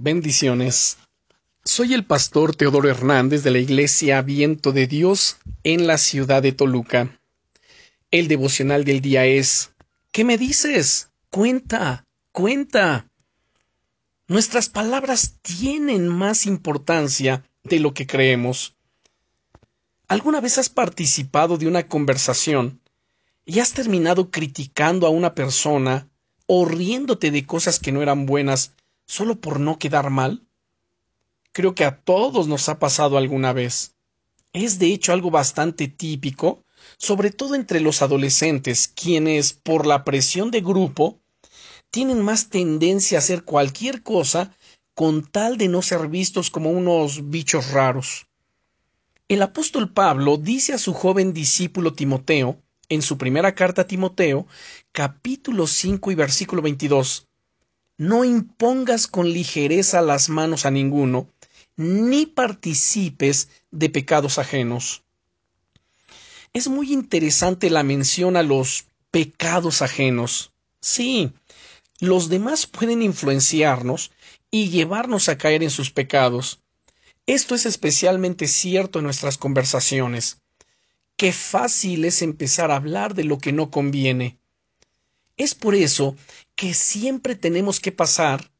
Bendiciones. Soy el pastor Teodoro Hernández de la Iglesia Viento de Dios en la ciudad de Toluca. El devocional del día es ¿Qué me dices? Cuenta, cuenta. Nuestras palabras tienen más importancia de lo que creemos. ¿Alguna vez has participado de una conversación y has terminado criticando a una persona o riéndote de cosas que no eran buenas solo por no quedar mal? Creo que a todos nos ha pasado alguna vez. Es de hecho algo bastante típico, sobre todo entre los adolescentes, quienes, por la presión de grupo, tienen más tendencia a hacer cualquier cosa con tal de no ser vistos como unos bichos raros. El apóstol Pablo dice a su joven discípulo Timoteo, en su primera carta a Timoteo, capítulo 5 y versículo 22, no impongas con ligereza las manos a ninguno, ni participes de pecados ajenos. Es muy interesante la mención a los pecados ajenos. Sí, los demás pueden influenciarnos y llevarnos a caer en sus pecados. Esto es especialmente cierto en nuestras conversaciones. Qué fácil es empezar a hablar de lo que no conviene. Es por eso que siempre tenemos que pasar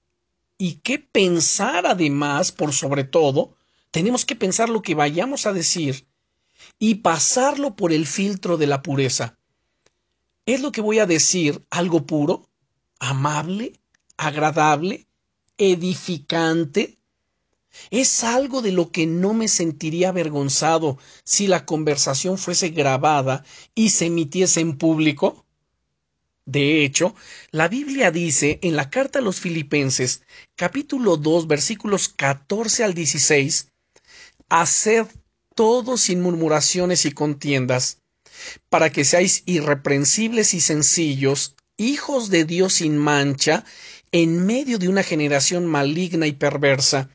y que pensar además, por sobre todo, tenemos que pensar lo que vayamos a decir y pasarlo por el filtro de la pureza. ¿Es lo que voy a decir algo puro, amable, agradable, edificante? ¿Es algo de lo que no me sentiría avergonzado si la conversación fuese grabada y se emitiese en público? De hecho, la Biblia dice en la carta a los Filipenses, capítulo 2, versículos 14 al 16, Haced todo sin murmuraciones y contiendas, para que seáis irreprensibles y sencillos, hijos de Dios sin mancha, en medio de una generación maligna y perversa,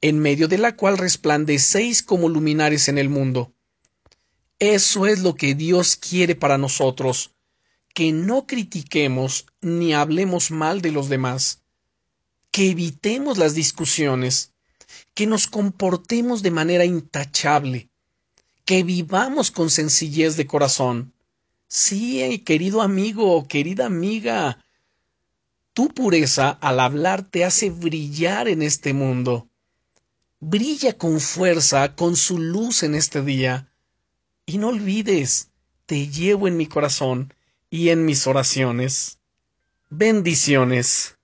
en medio de la cual resplandecéis como luminares en el mundo. Eso es lo que Dios quiere para nosotros, que no critiquemos ni hablemos mal de los demás, que evitemos las discusiones, que nos comportemos de manera intachable, que vivamos con sencillez de corazón. Sí, querido amigo querida amiga, tu pureza al hablar te hace brillar en este mundo. Brilla con fuerza, con su luz en este día. Y no olvides, te llevo en mi corazón y en mis oraciones. Bendiciones.